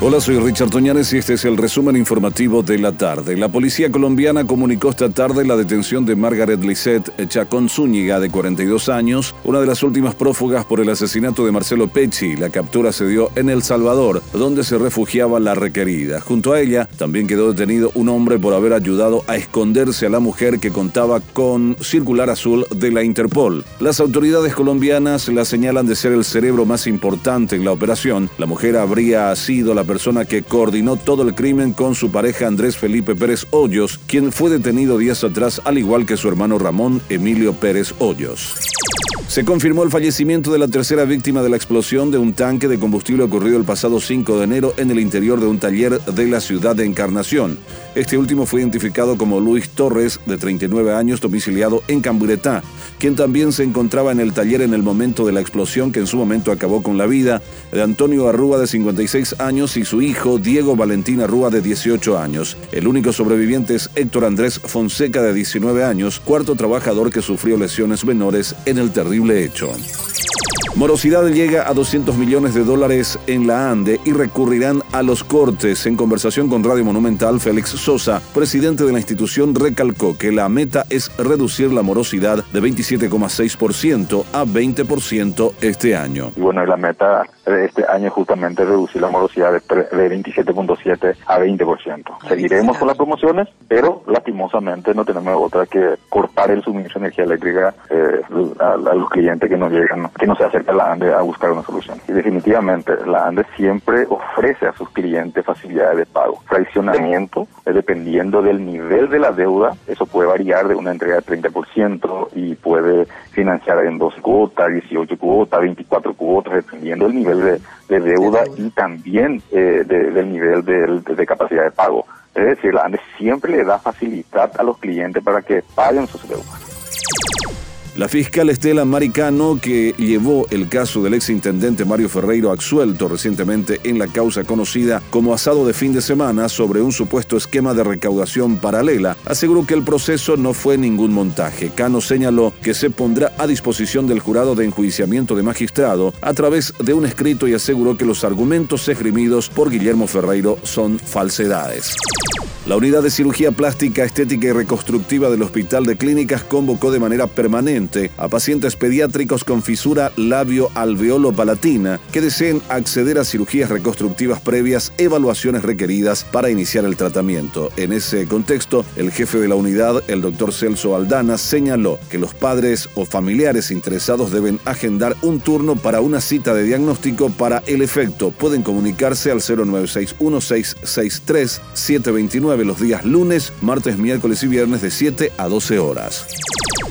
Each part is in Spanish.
Hola, soy Richard Toñanes y este es el resumen informativo de la tarde. La policía colombiana comunicó esta tarde la detención de Margaret Lisette Chacón Zúñiga, de 42 años, una de las últimas prófugas por el asesinato de Marcelo Pecci. La captura se dio en El Salvador, donde se refugiaba la requerida. Junto a ella también quedó detenido un hombre por haber ayudado a esconderse a la mujer que contaba con circular azul de la Interpol. Las autoridades colombianas la señalan de ser el cerebro más importante en la operación. La mujer habría sido la persona que coordinó todo el crimen con su pareja Andrés Felipe Pérez Hoyos, quien fue detenido días atrás al igual que su hermano Ramón Emilio Pérez Hoyos. Se confirmó el fallecimiento de la tercera víctima de la explosión de un tanque de combustible ocurrido el pasado 5 de enero en el interior de un taller de la ciudad de Encarnación. Este último fue identificado como Luis Torres, de 39 años, domiciliado en Camburetá, quien también se encontraba en el taller en el momento de la explosión que en su momento acabó con la vida de Antonio Arrúa, de 56 años, y su hijo Diego Valentín Arrúa, de 18 años. El único sobreviviente es Héctor Andrés Fonseca, de 19 años, cuarto trabajador que sufrió lesiones menores en el terrible hecho. Morosidad llega a 200 millones de dólares en la ANDE y recurrirán a los cortes. En conversación con Radio Monumental, Félix Sosa, presidente de la institución, recalcó que la meta es reducir la morosidad de 27,6% a 20% este año. Y bueno, la meta de este año es justamente reducir la morosidad de, 27,7 a 20%. Seguiremos con las promociones, pero lastimosamente no tenemos otra que cortar el suministro de energía eléctrica eh, a, los clientes que nos llegan, que no se acercan la ANDE a buscar una solución. Y definitivamente la ANDE siempre ofrece a sus clientes facilidades de pago. Fraccionamiento, eh, dependiendo del nivel de la deuda, eso puede variar de una entrega de 30% y puede financiar en 12 cuotas, 18 cuotas, 24 cuotas, dependiendo del nivel de, deuda y también eh, del nivel de capacidad de pago. Es decir, la ANDE siempre le da facilidad a los clientes para que paguen sus deudas. La fiscal Estela Maricano, que llevó el caso del exintendente Mario Ferreiro absuelto recientemente en la causa conocida como asado de fin de semana sobre un supuesto esquema de recaudación paralela, aseguró que el proceso no fue ningún montaje. Cano señaló que se pondrá a disposición del jurado de enjuiciamiento de magistrado a través de un escrito y aseguró que los argumentos esgrimidos por Guillermo Ferreiro son falsedades. La unidad de cirugía plástica, estética y reconstructiva del Hospital de Clínicas convocó de manera permanente a pacientes pediátricos con fisura labio-alveolo-palatina que deseen acceder a cirugías reconstructivas previas, evaluaciones requeridas para iniciar el tratamiento. En ese contexto, el jefe de la unidad, el doctor Celso Aldana, señaló que los padres o familiares interesados deben agendar un turno para una cita de diagnóstico para el efecto. Pueden comunicarse al 0961663 729 los días lunes, martes, miércoles y viernes de 7 a 12 horas.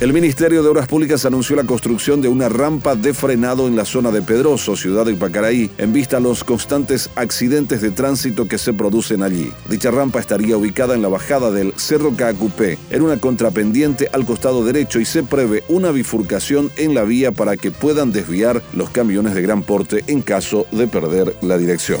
El Ministerio de Obras Públicas anunció la construcción de una rampa de frenado en la zona de Pedroso, ciudad de Ipacaraí, en vista a los constantes accidentes de tránsito que se producen allí. Dicha rampa estaría ubicada en la bajada del Cerro Cacupé, en una contrapendiente al costado derecho y se prevé una bifurcación en la vía para que puedan desviar los camiones de gran porte en caso de perder la dirección.